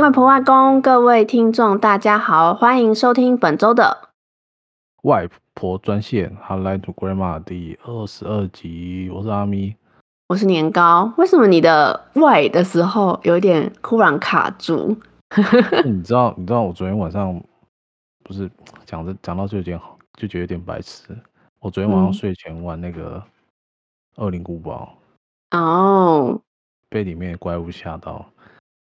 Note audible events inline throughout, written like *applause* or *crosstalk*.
林外婆外公，各位听众大家好，欢迎收听本周的外婆专线 Hotline to Grandma 第二十二集。我是阿咪，我是年糕。为什么你的外的时候有一点突然卡住？你知道，你知道我昨天晚上不是讲着讲到就有点好，就觉得有点白痴。我昨天晚上睡前玩那个《恶灵古堡》哦，被里面的怪物吓到。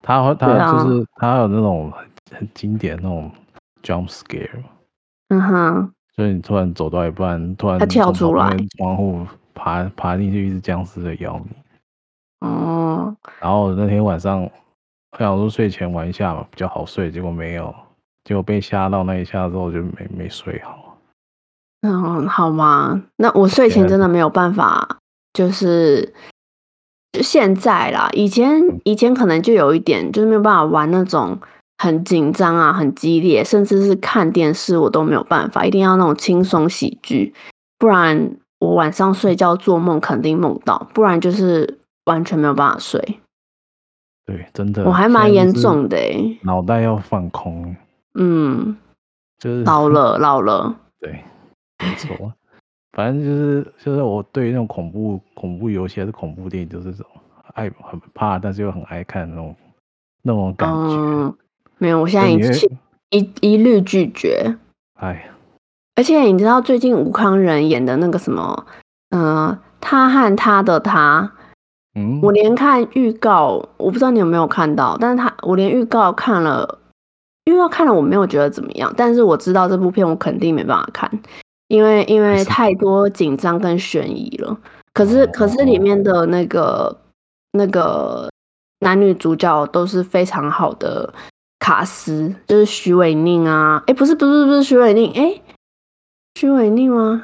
他他就是他有那种很很经典那种 jump scare，嗯哼，所以你突然走到一半，突然他跳出来，窗户爬爬进去，一只僵尸在咬你。哦，然后那天晚上我想说睡前玩一下嘛，比较好睡，结果没有，结果被吓到那一下之后就没没睡好。嗯，好吗？那我睡前真的没有办法，就是。就现在啦，以前以前可能就有一点，就是没有办法玩那种很紧张啊、很激烈，甚至是看电视我都没有办法，一定要那种轻松喜剧，不然我晚上睡觉做梦肯定梦到，不然就是完全没有办法睡。对，真的，我还蛮严重的诶，脑袋要放空。嗯，就是老了，老了。*laughs* 对，没错。反正就是就是我对于那种恐怖恐怖游戏还是恐怖电影，就是这种爱很怕，但是又很爱看那种那种感觉。嗯，没有，我现在已经一一律拒绝。哎，而且你知道最近吴康仁演的那个什么，嗯、呃，他和他的他，嗯，我连看预告，我不知道你有没有看到，但是他我连预告看了，预告看了我没有觉得怎么样，但是我知道这部片我肯定没办法看。因为因为太多紧张跟悬疑了，可是可是里面的那个那个男女主角都是非常好的卡司，就是许玮宁啊，哎不是不是不是许玮甯，哎许玮宁吗？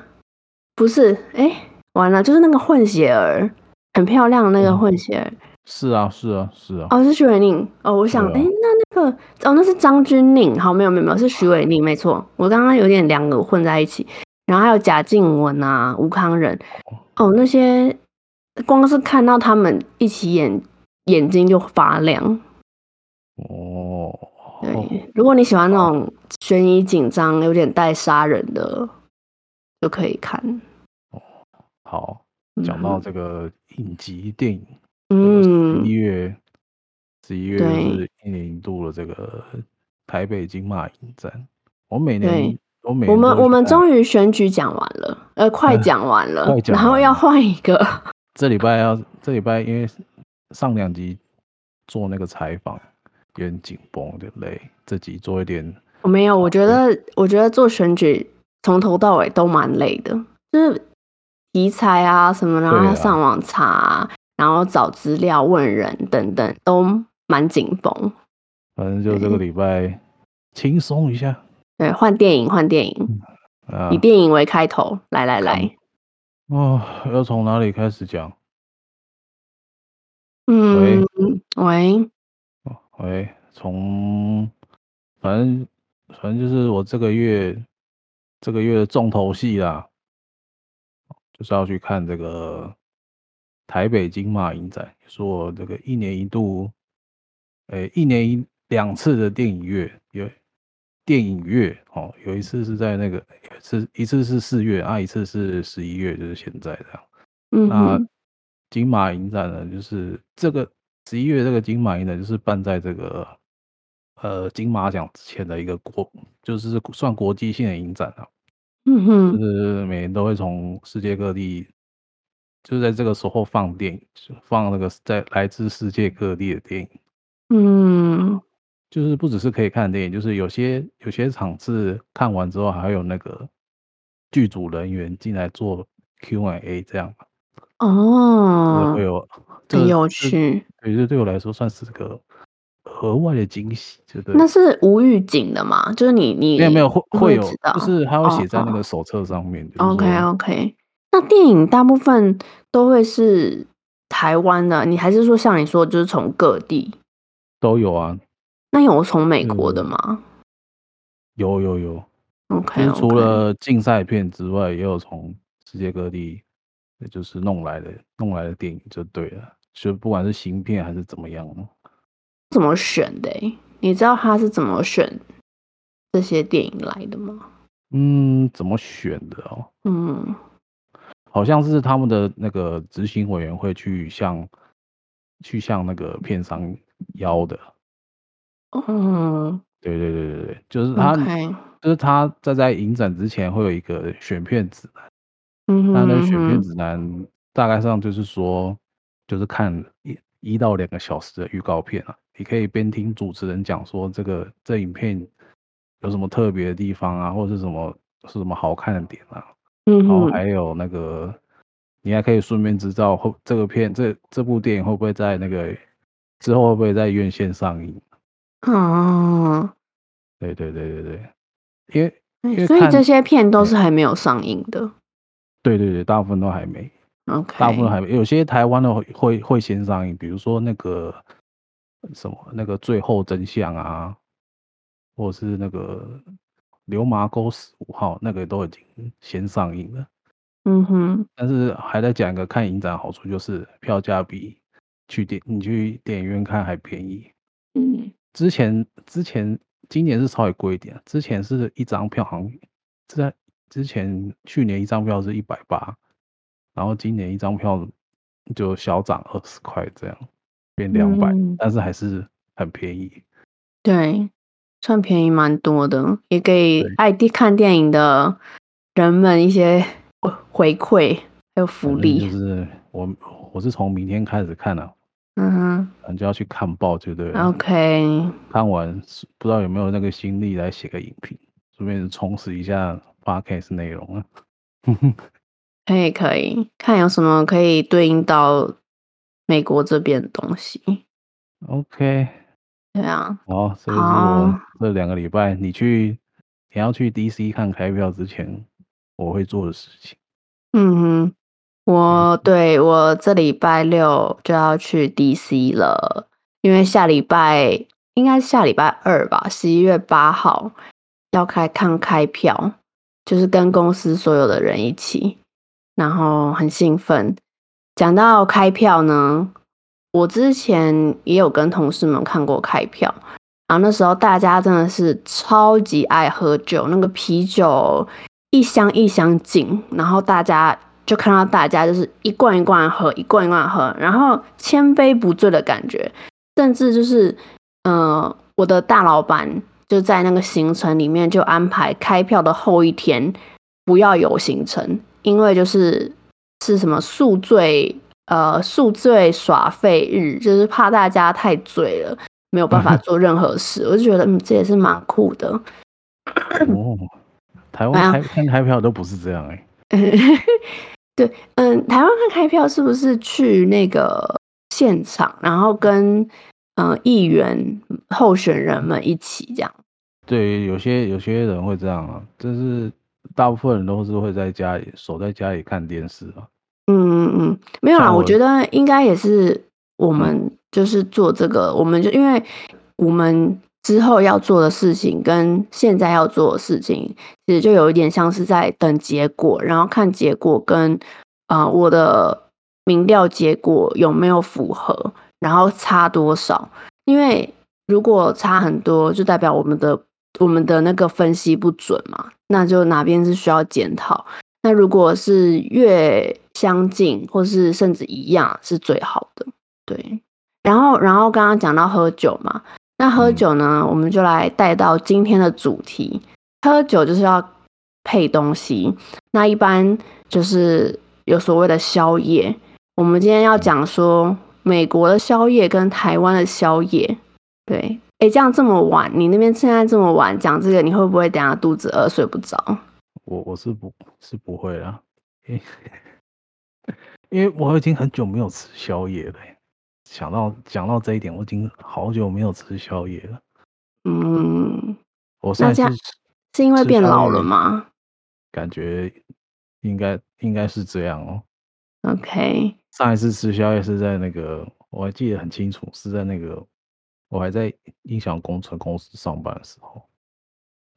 不是，哎完了，就是那个混血儿，很漂亮的那个混血儿。嗯是啊，是啊，是啊。哦，是许玮宁。哦，我想，哎、啊，那那个，哦，那是张钧甯。好，没有没有没有，是许玮宁，没错。我刚刚有点两个混在一起。然后还有贾静雯啊，吴康仁，哦，那些光是看到他们一起演，眼睛就发亮。哦，对，如果你喜欢那种悬疑紧张、有点带杀人的，就可以看。哦，好，讲到这个影集电影，嗯，一月，十一月是一年一度的这个台北金马影展，我每年。我，我们我们终于选举讲完了，呃，*laughs* 快讲完了，然后要换一个。*laughs* 这礼拜要这礼拜，因为上两集做那个采访有点紧绷，有点累。这集做一点，我没有，我觉得我觉得做选举从头到尾都蛮累的，就是题材啊什么，然后要上网查、啊，然后找资料、问人等等，都蛮紧绷。反正就这个礼拜轻松一下。对，换电影，换电影，啊、以电影为开头，来来来，哦，要从哪里开始讲？嗯，喂，喂，喂，从，反正反正就是我这个月这个月的重头戏啦，就是要去看这个台北金马影展，是我这个一年一度，诶，一年一两次的电影月，有。电影月哦，有一次是在那个是一次是四月啊，一次是十一月，就是现在这样。嗯，那金马影展呢，就是这个十一月这个金马影展就是办在这个呃金马奖之前的一个国，就是算国际性的影展啊。嗯哼，就是每年都会从世界各地，就是在这个时候放电影，放那个在来自世界各地的电影。嗯。就是不只是可以看电影，就是有些有些场次看完之后，还有那个剧组人员进来做 Q&A 这样。哦，会有很有趣。对，这对我来说算是个额外的惊喜，对不对？那是无预警的吗？就是你你没有没有会会有，就是他会写在那个手册上面。哦、OK OK，那电影大部分都会是台湾的，你还是说像你说，就是从各地都有啊？那有从美国的吗？嗯、有有有，OK，, okay. 除了竞赛片之外，也有从世界各地，就是弄来的弄来的电影就对了。就不管是新片还是怎么样，怎么选的？你知道他是怎么选这些电影来的吗？嗯，怎么选的哦？嗯，好像是他们的那个执行委员会去向去向那个片商邀的。嗯，对对对对对，就是他.就是他在在影展之前会有一个选片指南。嗯哼，那那选片指南大概上就是说，就是看一一到两个小时的预告片啊，你可以边听主持人讲说这个这影片。有什么特别的地方啊，或者是什么是什么好看的点啊？嗯哼，然后还有那个，你还可以顺便知道后这个片这这部电影会不会在那个之后会不会在院线上映？哦，对对对对对，因为，因为所以这些片都是还没有上映的。对对对，大部分都还没。OK，大部分还没，有些台湾的会会会先上映，比如说那个什么那个最后真相啊。或是那个流麻沟十五号，那个都已经先上映了。嗯哼，但是还在讲一个看影展好处，就是票价比去电你去电影院看还便宜。嗯，之前之前今年是稍微贵一点，之前是一张票好像在之前去年一张票是一百八，然后今年一张票就小涨二十块这样，变两百，嗯，但是还是很便宜。对。算便宜蛮多的，也给爱看电影的人们一些回馈还有福利。就是我我是从明天开始看了，啊，嗯哼，你就要去看报，就对了。OK，看完不知道有没有那个心力来写个影评，顺便充实一下 Podcast 内容啊。*laughs* 可以可以，看有什么可以对应到美国这边的东西。OK。对啊，哦，所以是我这两个礼拜你去，你要去 DC 看开票之前，我会做的事情。嗯哼，我对我这礼拜六就要去 DC 了，因为下礼拜应该是下礼拜二吧，十一月八号要开看开票，就是跟公司所有的人一起，然后很兴奋。讲到开票呢。我之前也有跟同事们看过开票，然后那时候大家真的是超级爱喝酒，那个啤酒一箱一箱进，然后大家就看到大家就是一罐一罐喝，一罐一罐喝，然后千杯不醉的感觉，甚至就是，呃，我的大老板就在那个行程里面就安排开票的后一天不要有行程，因为就是是什么宿醉。呃，宿醉耍废日，就是怕大家太醉了，没有办法做任何事。我就觉得，嗯，这也是蛮酷的。哦，台湾开看开票都不是这样哎、欸。对，嗯，台湾看开票是不是去那个现场，然后跟嗯议员候选人们一起这样？对，有些有些人会这样啊，但是大部分人都是会在家里守在家里看电视啊。嗯嗯嗯，没有啦，我觉得应该也是我们就是做这个，我们就因为我们之后要做的事情跟现在要做的事情，其实就有一点像是在等结果，然后看结果跟啊、我的民调结果有没有符合，然后差多少，因为如果差很多，就代表我们的我们的那个分析不准嘛，那就哪边是需要检讨。那如果是越相近，或是甚至一样，是最好的。对，然后，然后刚刚讲到喝酒嘛，那喝酒呢，我们就来带到今天的主题。喝酒就是要配东西，那一般就是有所谓的宵夜。我们今天要讲说美国的宵夜跟台湾的宵夜。对，哎，这样这么晚，你那边现在这么晚讲这个，你会不会等下肚子饿睡不着？我我是不是不会啦，因 *laughs* 因为我已经很久没有吃宵夜了。想到讲到这一点，我已经好久没有吃宵夜了。嗯，我上次是因为变老了吗？感觉应该应该是这样哦。OK，上一次吃宵夜是在那个，我还记得很清楚，是在那个我还在音响工程公司上班的时候。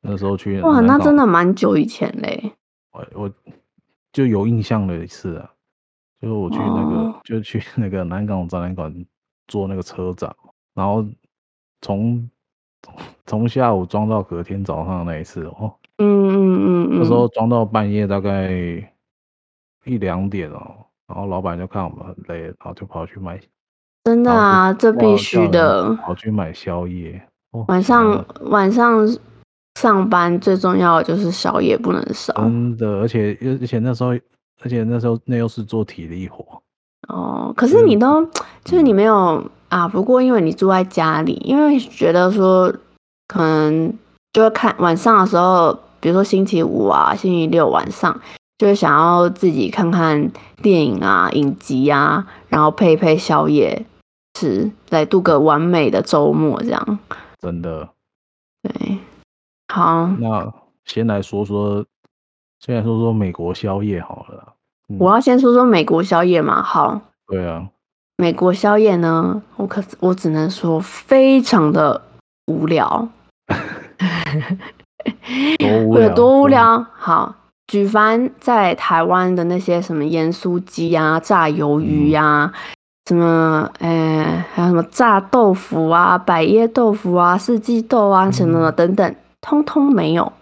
那时候去哇，那真的蛮久以前嘞。我我就有印象了一次啊，就是我去那个，哦、就去那个南港展览馆做那个车展，然后从从下午装到隔天早上那一次哦。嗯嗯嗯嗯，那时候装到半夜大概一两点哦，然后老板就看我们很累，然后就跑去买。真的啊，这必须的。跑去买宵夜。哦、晚上晚上上班最重要的就是宵夜不能少。真的，而且而且那时候而且那时候那又是做体力活。哦，可是你都就是你没有啊？不过因为你住在家里，因为觉得说可能就会看晚上的时候，比如说星期五啊、星期六晚上，就会想要自己看看电影啊、影集啊，然后配一配宵夜吃，来度个完美的周末，这样。真的。对，好。那先来说说，先来说说美国宵夜好了。我要先说说美国宵夜嘛，好。对啊。美国宵夜呢，我可我只能说非常的无聊。多无 *laughs* 聊？有多无聊？好，举凡在台湾的那些什么盐酥鸡啊、炸鱿鱼呀、啊、嗯、什么呃、欸，还有什么炸豆腐啊、百叶豆腐啊、四季豆啊什么的等等，嗯、通通没有。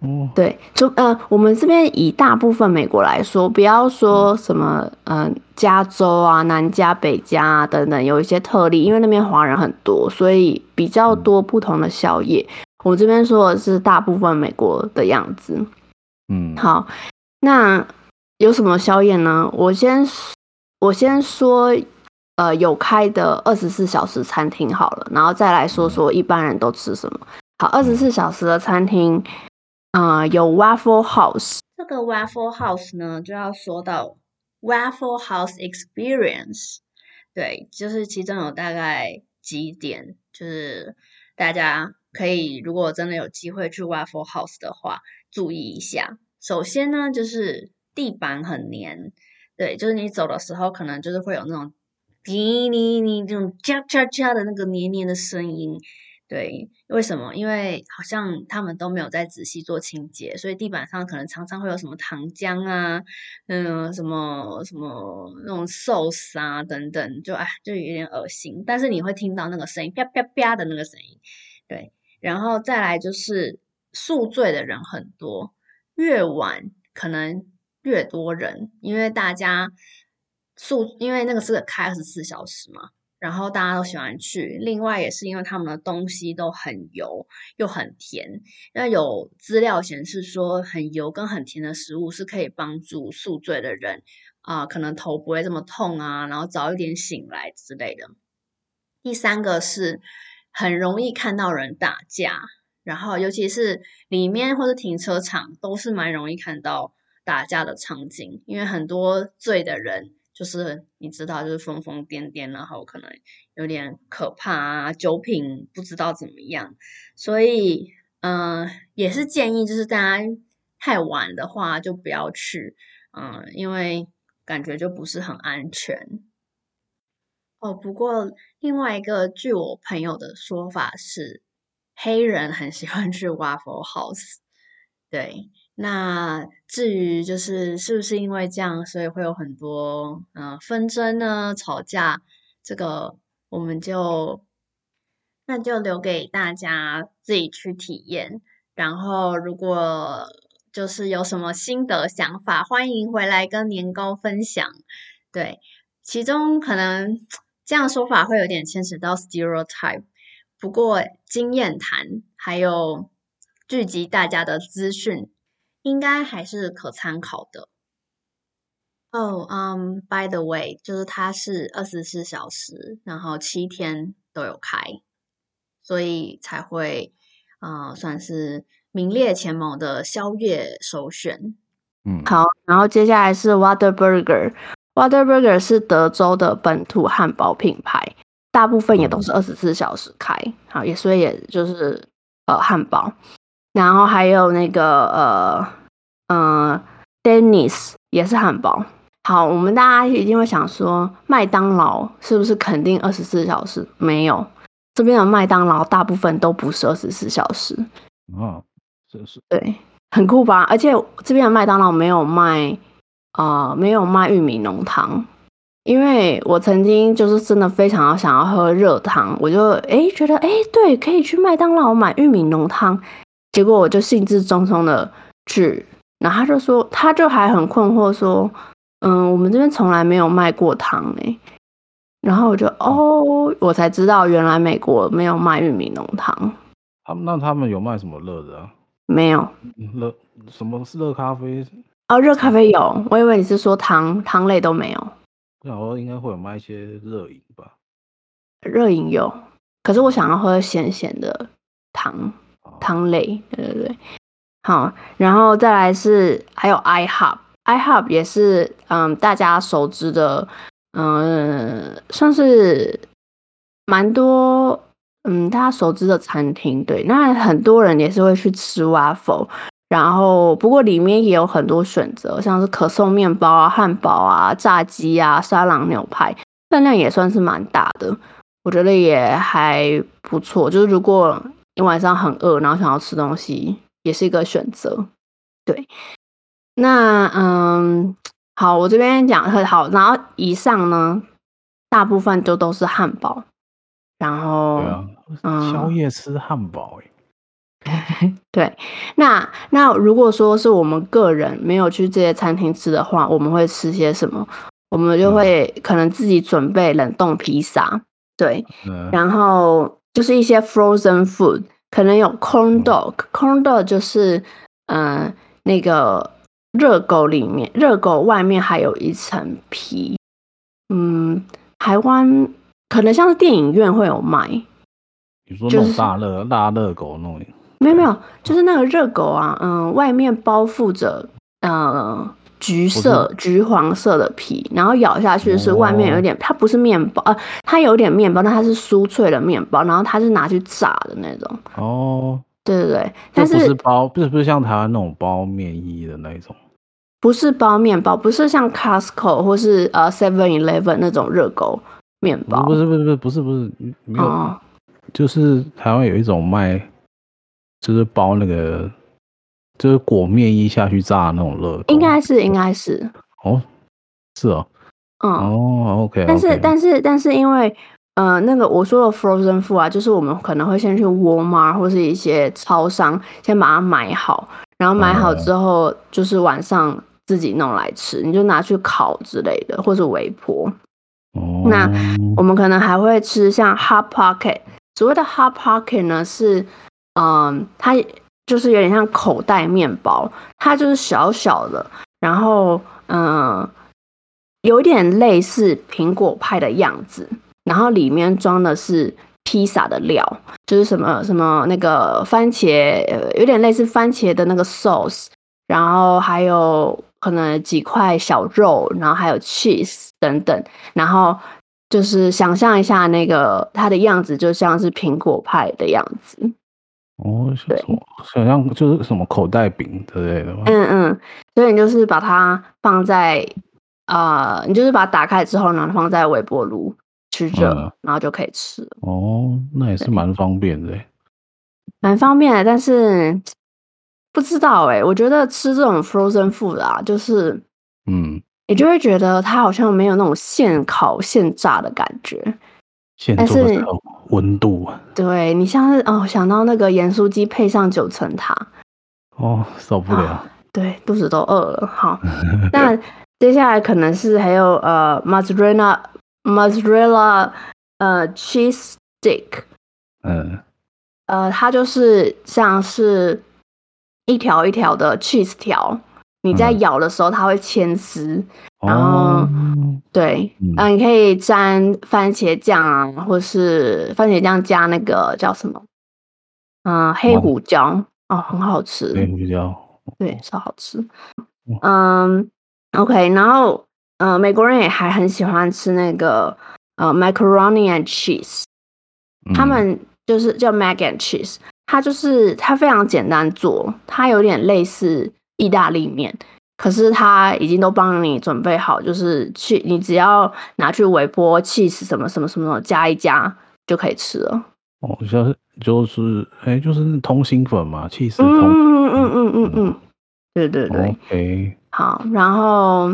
哦，对，就呃，我们这边以大部分美国来说，不要说什么，嗯、呃，加州啊、南加、北加啊等等，有一些特例，因为那边华人很多，所以比较多不同的宵夜。我这边说的是大部分美国的样子。嗯，好，那有什么宵夜呢？我先我先说，呃，有开的二十四小时餐厅好了，然后再来说说一般人都吃什么。好，二十四小时的餐厅。啊、呃，有 Waffle House。这个 Waffle House 呢，就要说到 Waffle House Experience。对，就是其中有大概几点，就是大家可以如果真的有机会去 Waffle House 的话，注意一下。首先呢，就是地板很黏，对，就是你走的时候，可能就是会有那种滴滴滴这种咔咔咔的那个黏黏的声音。对，为什么？因为好像他们都没有在仔细做清洁，所以地板上可能常常会有什么糖浆啊，嗯，什么什么那种寿司啊等等，就哎，就有点恶心。但是你会听到那个声音，啪啪啪的那个声音。对，然后再来就是宿醉的人很多，越晚可能越多人，因为大家宿，因为那个是开二十四小时嘛。然后大家都喜欢去，另外也是因为他们的东西都很油又很甜。那有资料显示说，很油跟很甜的食物是可以帮助宿醉的人啊、可能头不会这么痛啊，然后早一点醒来之类的。第三个是很容易看到人打架，然后尤其是里面或者停车场都是蛮容易看到打架的场景，因为很多醉的人。就是你知道，就是疯疯癫癫，然后可能有点可怕啊，酒品不知道怎么样，所以嗯、也是建议，就是大家太晚的话就不要去，嗯、因为感觉就不是很安全。哦，不过另外一个，据我朋友的说法是，黑人很喜欢去 Waffle House，对。那至于就是是不是因为这样，所以会有很多嗯、纷争呢、吵架，这个我们就那就留给大家自己去体验。然后如果就是有什么心得想法，欢迎回来跟年糕分享。对，其中可能这样说法会有点牵扯到 stereotype，不过经验谈还有聚集大家的资讯。应该还是可参考的。哦，嗯，by the way，就是它是二十四小时，然后七天都有开，所以才会啊、呃，算是名列前茅的宵夜首选。嗯，好，然后接下来是 Whataburger，Whataburger 是德州的本土汉堡品牌，大部分也都是二十四小时开，好，也所以也就是呃汉堡。然后还有那个呃呃，Dennis 也是汉堡。好，我们大家一定会想说，麦当劳是不是肯定二十四小时？没有，这边的麦当劳大部分都不是二十四小时。哦，这是对，很酷吧？而且这边的麦当劳没有卖呃没有卖玉米浓汤，因为我曾经就是真的非常想要喝热汤，我就哎觉得哎对，可以去麦当劳买玉米浓汤，结果我就兴致冲冲的去，然后他就说，他就还很困惑说，嗯，我们这边从来没有卖过汤哎，然后我就哦，我才知道原来美国没有卖玉米浓汤。他们那他们有卖什么热的啊？没有热什么是热咖啡？哦，热咖啡有，我以为你是说糖糖类都没有。我想说应该会有卖一些热饮吧。热饮有，可是我想要喝咸咸的汤汤类，对对对。好，然后再来是还有 IHOP，IHOP 也是嗯大家熟知的，嗯算是蛮多嗯大家熟知的餐厅。对，那很多人也是会去吃 waffle。然后，不过里面也有很多选择，像是可颂面包啊、汉堡啊、炸鸡啊、沙朗牛排，分量也算是蛮大的，我觉得也还不错。就是如果你晚上很饿，然后想要吃东西，也是一个选择。对，那嗯，好，我这边讲很好，然后以上呢，大部分就都是汉堡，然后嗯，宵夜吃汉堡欸。*laughs* 对，那那如果说是我们个人没有去这些餐厅吃的话，我们会吃些什么？我们就会可能自己准备冷冻披萨，对，嗯、然后就是一些 frozen food，可能有 corn dog，corn dog 就是嗯、呃、那个热狗里面，热狗外面还有一层皮，嗯，台湾可能像是电影院会有卖，你说那种大热大热狗那种。没有没有，就是那个热狗啊，嗯，外面包覆着呃橘色、橘黄色的皮，然后咬下去是外面有点，它不是面包，呃，它有点面包，但它是酥脆的面包，然后它是拿去炸的那种。哦，对对对，但是不是包，不是不是像台湾那种包面衣的那一种，不是包面包，不是像 Costco 或是呃 Seven Eleven 那种热狗面包，不是不是不是不是不是没有，哦、就是台湾有一种卖。就是包那个，就是裹面衣下去炸的那种热，应该是应该是。哦，是哦，嗯。哦，OK，但是但是但是因为呃那个我说的 frozen food 啊，就是我们可能会先去 Walmart 或是一些超商先把它买好，然后买好之后就是晚上自己弄来吃，你就拿去烤之类的，或者微波。哦，那我们可能还会吃像 hot pocket，所谓的 hot pocket 呢是。嗯，它就是有点像口袋面包，它就是小小的，然后嗯，有点类似苹果派的样子，然后里面装的是披萨的料，就是什么什么那个番茄，有点类似番茄的那个 sauce，然后还有可能几块小肉，然后还有 cheese 等等，然后就是想象一下那个它的样子，就像是苹果派的样子。哦，对，好像就是什么口袋饼之类的吗？嗯嗯，所以你就是把它放在啊、呃，你就是把它打开之后呢，放在微波炉去热，嗯、然后就可以吃。哦，那也是蛮方便的，蛮方便的。但是不知道哎，我觉得吃这种 frozen food 啊，就是嗯，你就会觉得它好像没有那种现烤现炸的感觉。现做的温度，对，你像是哦，想到那个盐酥鸡配上九层塔，哦，受不了，啊，对，肚子都饿了。好，*laughs* 那接下来可能是还有呃，mozzarella mozzarella 呃，cheese stick，嗯，呃，它就是像是一条一条的 cheese 条。你在咬的时候，它会牵丝，然后、哦、对，嗯、呃，你可以沾番茄酱啊，或是番茄酱加那个叫什么，嗯、呃，黑胡椒哦，哦，很好吃，黑胡椒，对，超好吃。嗯，OK，然后呃，美国人也还很喜欢吃那个呃，macaroni and cheese，他们就是叫 mac and cheese，它就是它非常简单做，它有点类似。意大利面，可是他已经都帮你准备好，就是去你只要拿去微波，cheese 什么什么什么加一加就可以吃了。哦，像是就是哎、欸，就是通心粉嘛，cheese 嗯嗯嗯嗯嗯嗯，对对对。OK，好，然后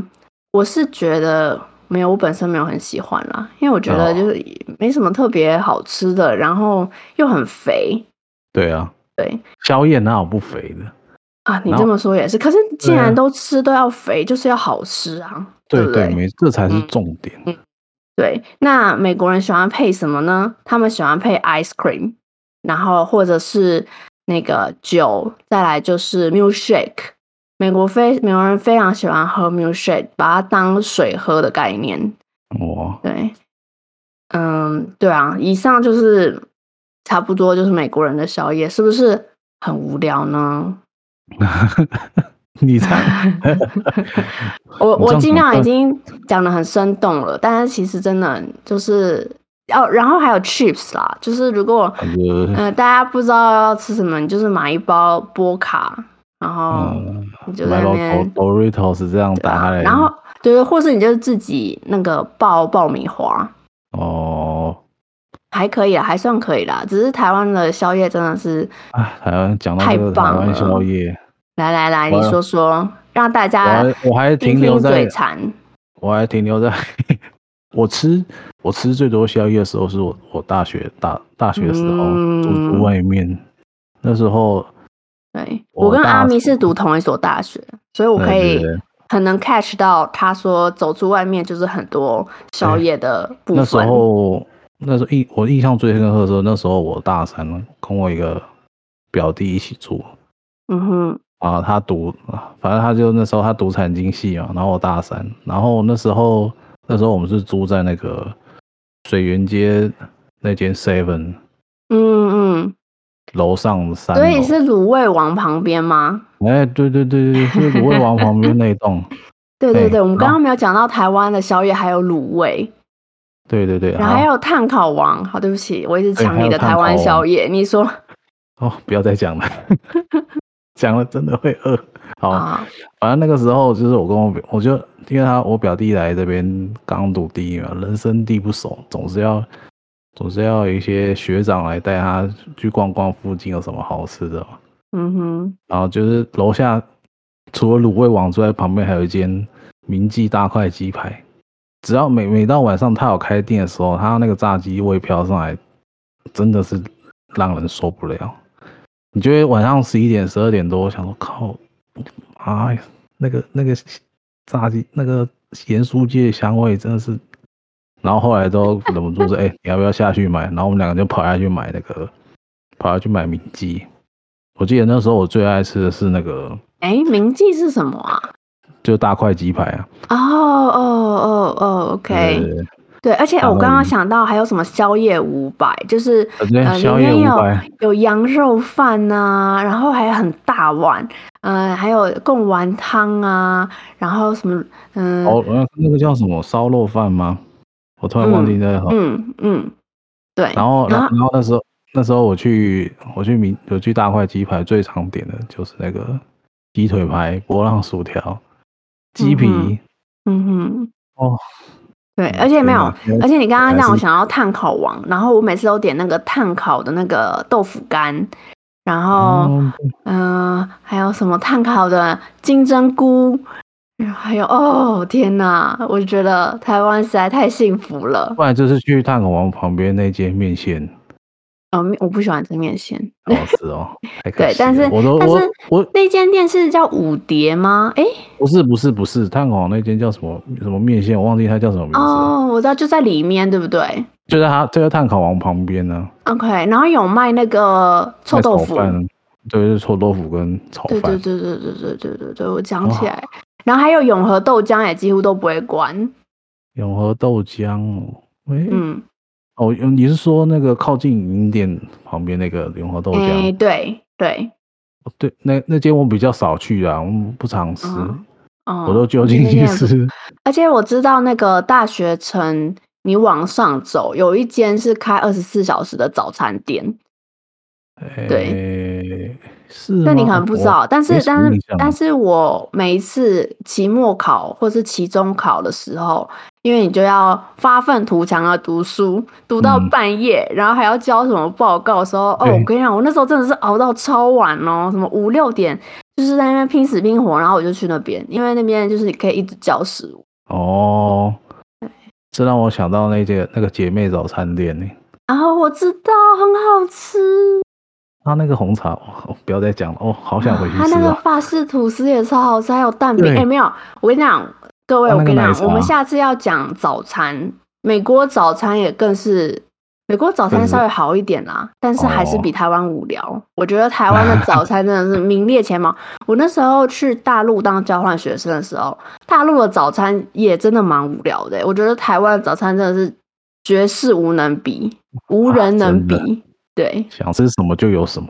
我是觉得没有，我本身没有很喜欢啦，因为我觉得就是没什么特别好吃的，然后又很肥。对啊，对，宵夜哪有不肥的啊？你这么说也是，可是既然都吃都要肥，就是要好吃啊。对对，对，没，这才是重点。嗯，对。那美国人喜欢配什么呢？他们喜欢配 ice cream，然后或者是那个酒，再来就是 milkshake。美国非美国人非常喜欢喝 milkshake，把它当水喝的概念。哇，对，嗯，对啊，以上就是差不多就是美国人的宵夜，是不是很无聊呢？*laughs* 你猜？*laughs* 我我尽量已经讲的很生动了，但是其实真的就是要，然后还有 chips 啦，就是如果嗯、呃、大家不知道要吃什么，你就是买一包波卡。然后你就在那边 Doritos 这样打开来，然后对，或是你就自己那个爆爆米花哦，还可以啦，还算可以啦。只是台湾的宵夜真的是，啊，台湾讲到这个台湾宵夜，来来来，你说说，让大家我还停留在嘴馋，我还停留在 *laughs* 我吃我吃最多宵夜的时候，是我我大学大大学的时候住住外面，那时候。对，我跟阿咪是读同一所大学，所以我可以很能 catch 到他说走出外面就是很多宵夜的部分。那时候，那时候印我印象最深刻的时候，那时候我大三了，跟我一个表弟一起住。嗯哼，啊，他读，反正他就那时候他读财经系嘛，然后我大三，然后那时候那时候我们是租在那个水源街那间 Seven。嗯嗯。楼上三楼，所以是卤味王旁边吗？哎、欸，对对对对，是卤味王旁边那一栋。*laughs* 对对对，欸、我们刚刚没有讲到台湾的宵夜还有卤味。对对对，然后还有炭烤王。好，对不起，我一直抢你的台湾宵夜。你说。*laughs* 哦，不要再讲了，*laughs* 讲了真的会饿。好，啊、反正那个时候就是我跟我表，我就因为他我表弟来这边刚读第一嘛，人生地不熟，总是要。总是要有一些学长来带他去逛逛附近有什么好吃的。嗯哼，然后就是楼下除了卤味王之外，旁边还有一间明记大块鸡排。只要每每到晚上他有开店的时候，他那个炸鸡味飘上来，真的是让人受不了。你觉得晚上十一点、十二点多，想说靠，哎呀，那个那个炸鸡那个盐酥鸡的香味真的是。然后后来都忍不住说：“ *laughs* 哎、你要不要下去买？”然后我们两个就跑下去买那个，跑下去买明记。我记得那时候我最爱吃的是那个，哎、欸，明记是什么啊？就大块鸡排啊！哦哦哦哦，OK，对，而且我刚刚想到还有什么宵夜五百，就是呃里面有有羊肉饭呐、啊，然后还有很大碗，嗯、呃，还有贡丸汤啊，然后什么嗯，哦，那个叫什么烧肉饭吗？我突然忘记在嗯嗯，对。然后，然后，然后那时候，那时候我去，我去明，我去大块鸡排，最常点的就是那个鸡腿排、波浪薯条、鸡皮。嗯哼。哦。对，而且没有，而且你刚刚让我想要炭烤王，然后我每次都点那个炭烤的那个豆腐干，然后，嗯，还有什么炭烤的金针菇。还有哦，天哪！我觉得台湾实在太幸福了。不然就是去炭烤王旁边那间面线。哦，我不喜欢吃面线。哦，是哦。*laughs* 对，但是我但是我那间店是叫五蝶吗？哎，不是不是不是，炭烤王那间叫什么什么面线？我忘记它叫什么名字。哦，我知道，就在里面，对不对？就在它就在炭烤王旁边呢。OK，然后有卖那个臭豆腐。对，是臭豆腐跟炒饭。对对对对对对对对对，我讲起来。然后还有永和豆浆也几乎都不会关。永和豆浆哦，嗯，哦，你是说那个靠近影音店旁边那个永和豆浆？哎，对对，对，那那间我比较少去啊，我不常吃，哦，我都就近去吃。而且我知道那个大学城，你往上走有一间是开二十四小时的早餐店。对。是，那你可能不知道，但是但是但是我每一次期末考或是期中考的时候，因为你就要发愤图强的读书，读到半夜，嗯、然后还要交什么报告的时候，哦，我跟你讲，我那时候真的是熬到超晚哦，什么五六点，就是在那边拼死拼活，然后我就去那边，因为那边就是你可以一直交食物。哦，这让我想到那间那个姐妹早餐店呢。啊、哦，我知道，很好吃。他那个红茶，哦、不要再讲了哦，好想回去吃，啊。他那个法式吐司也超好吃，还有蛋饼。哎、欸，没有，我跟你讲，各位，我跟你讲，我们下次要讲早餐，美国早餐也更是。美国早餐稍微好一点啦，但是还是比台湾无聊。哦、我觉得台湾的早 *laughs* 餐真的是名列前茅。我那时候去大陆当交换学生的时候，大陆的早餐也真的蛮无聊的。我觉得台湾的早餐真的是绝世无能比，无人能比。啊、对，想吃什么就有什么。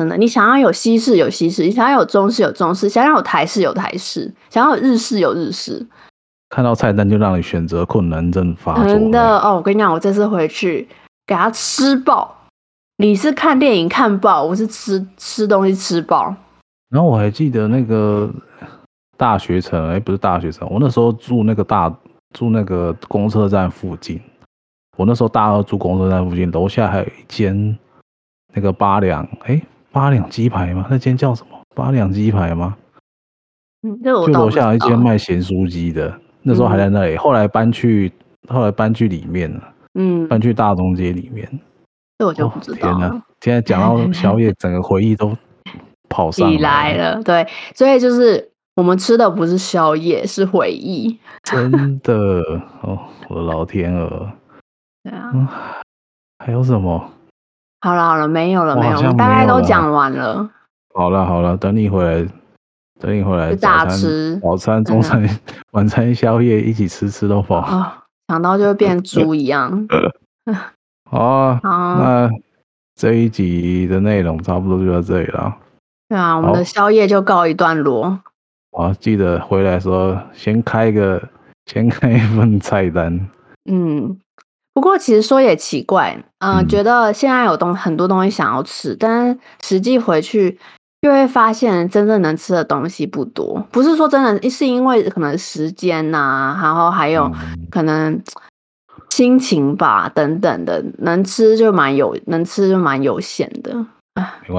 真的，你想要有西式有西式，你想要有中式有中式，想要有台式有台式，想要有日式有日式。看到菜单就让你选择困难症发作。真的哦，我跟你讲，我这次回去给他吃爆。你是看电影看爆，我是吃吃东西吃爆。然后我还记得那个大学城，哎、欸，不是大学城，我那时候住那个大住那个公车站附近。我那时候大二住公车站附近，楼下还有一间那个八两，哎、欸，八两鸡排吗？那间叫什么？八两鸡排吗？嗯，就楼下有一间卖咸酥鸡的。那时候还在那里，嗯、后来搬去，后来搬去里面了。嗯，搬去大中街里面。这我就不知道。天哪！现在讲到宵夜，整个回忆都跑上来了。对，所以就是我们吃的不是宵夜，是回忆。真的哦，我的老天鹅。*laughs* 对啊、嗯。还有什么？好了好了，没有了没有，我大概都讲完了。好了好了，等你回来。等你回来，大吃早餐、中餐、嗯、*laughs* 晚餐、宵夜一起吃，吃都饱啊！想到就会变猪一样。*laughs* 好啊，那这一集的内容差不多就到这里了。对啊，我们的宵夜就告一段落。好，记得回来的时候先开一个，先开一份菜单。嗯，不过其实说也奇怪，呃、嗯，觉得现在有东很多东西想要吃，但实际回去。就会发现真正能吃的东西不多，不是说真的，是因为可能时间呐、啊，然后还有可能心情吧，等等的，能吃就蛮有，能吃就蛮有限的，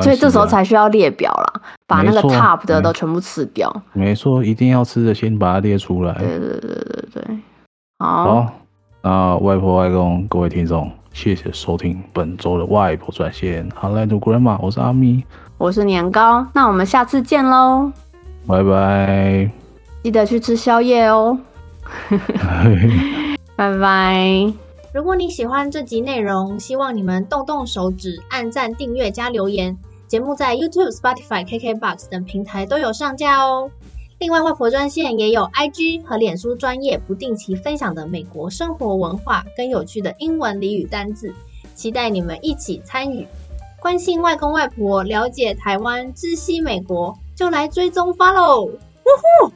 所以这时候才需要列表啦，把那个 top 的都全部吃掉。没错，一定要吃的先把它列出来。对对对对对，好。好，那外婆外公各位听众，谢谢收听本周的外婆专线。Hello to Grandma，我是阿咪。我是年糕，那我们下次见喽，拜拜，记得去吃宵夜哦，*laughs* 拜拜。如果你喜欢这集内容，希望你们动动手指，按赞、订阅、加留言。节目在 YouTube、Spotify、KKBox 等平台都有上架哦。另外，外婆专线也有 IG 和脸书专业不定期分享的美国生活文化跟有趣的英文俚语单字，期待你们一起参与。关心外公外婆，了解台湾，知悉美国，就来追踪 follow，呜呼！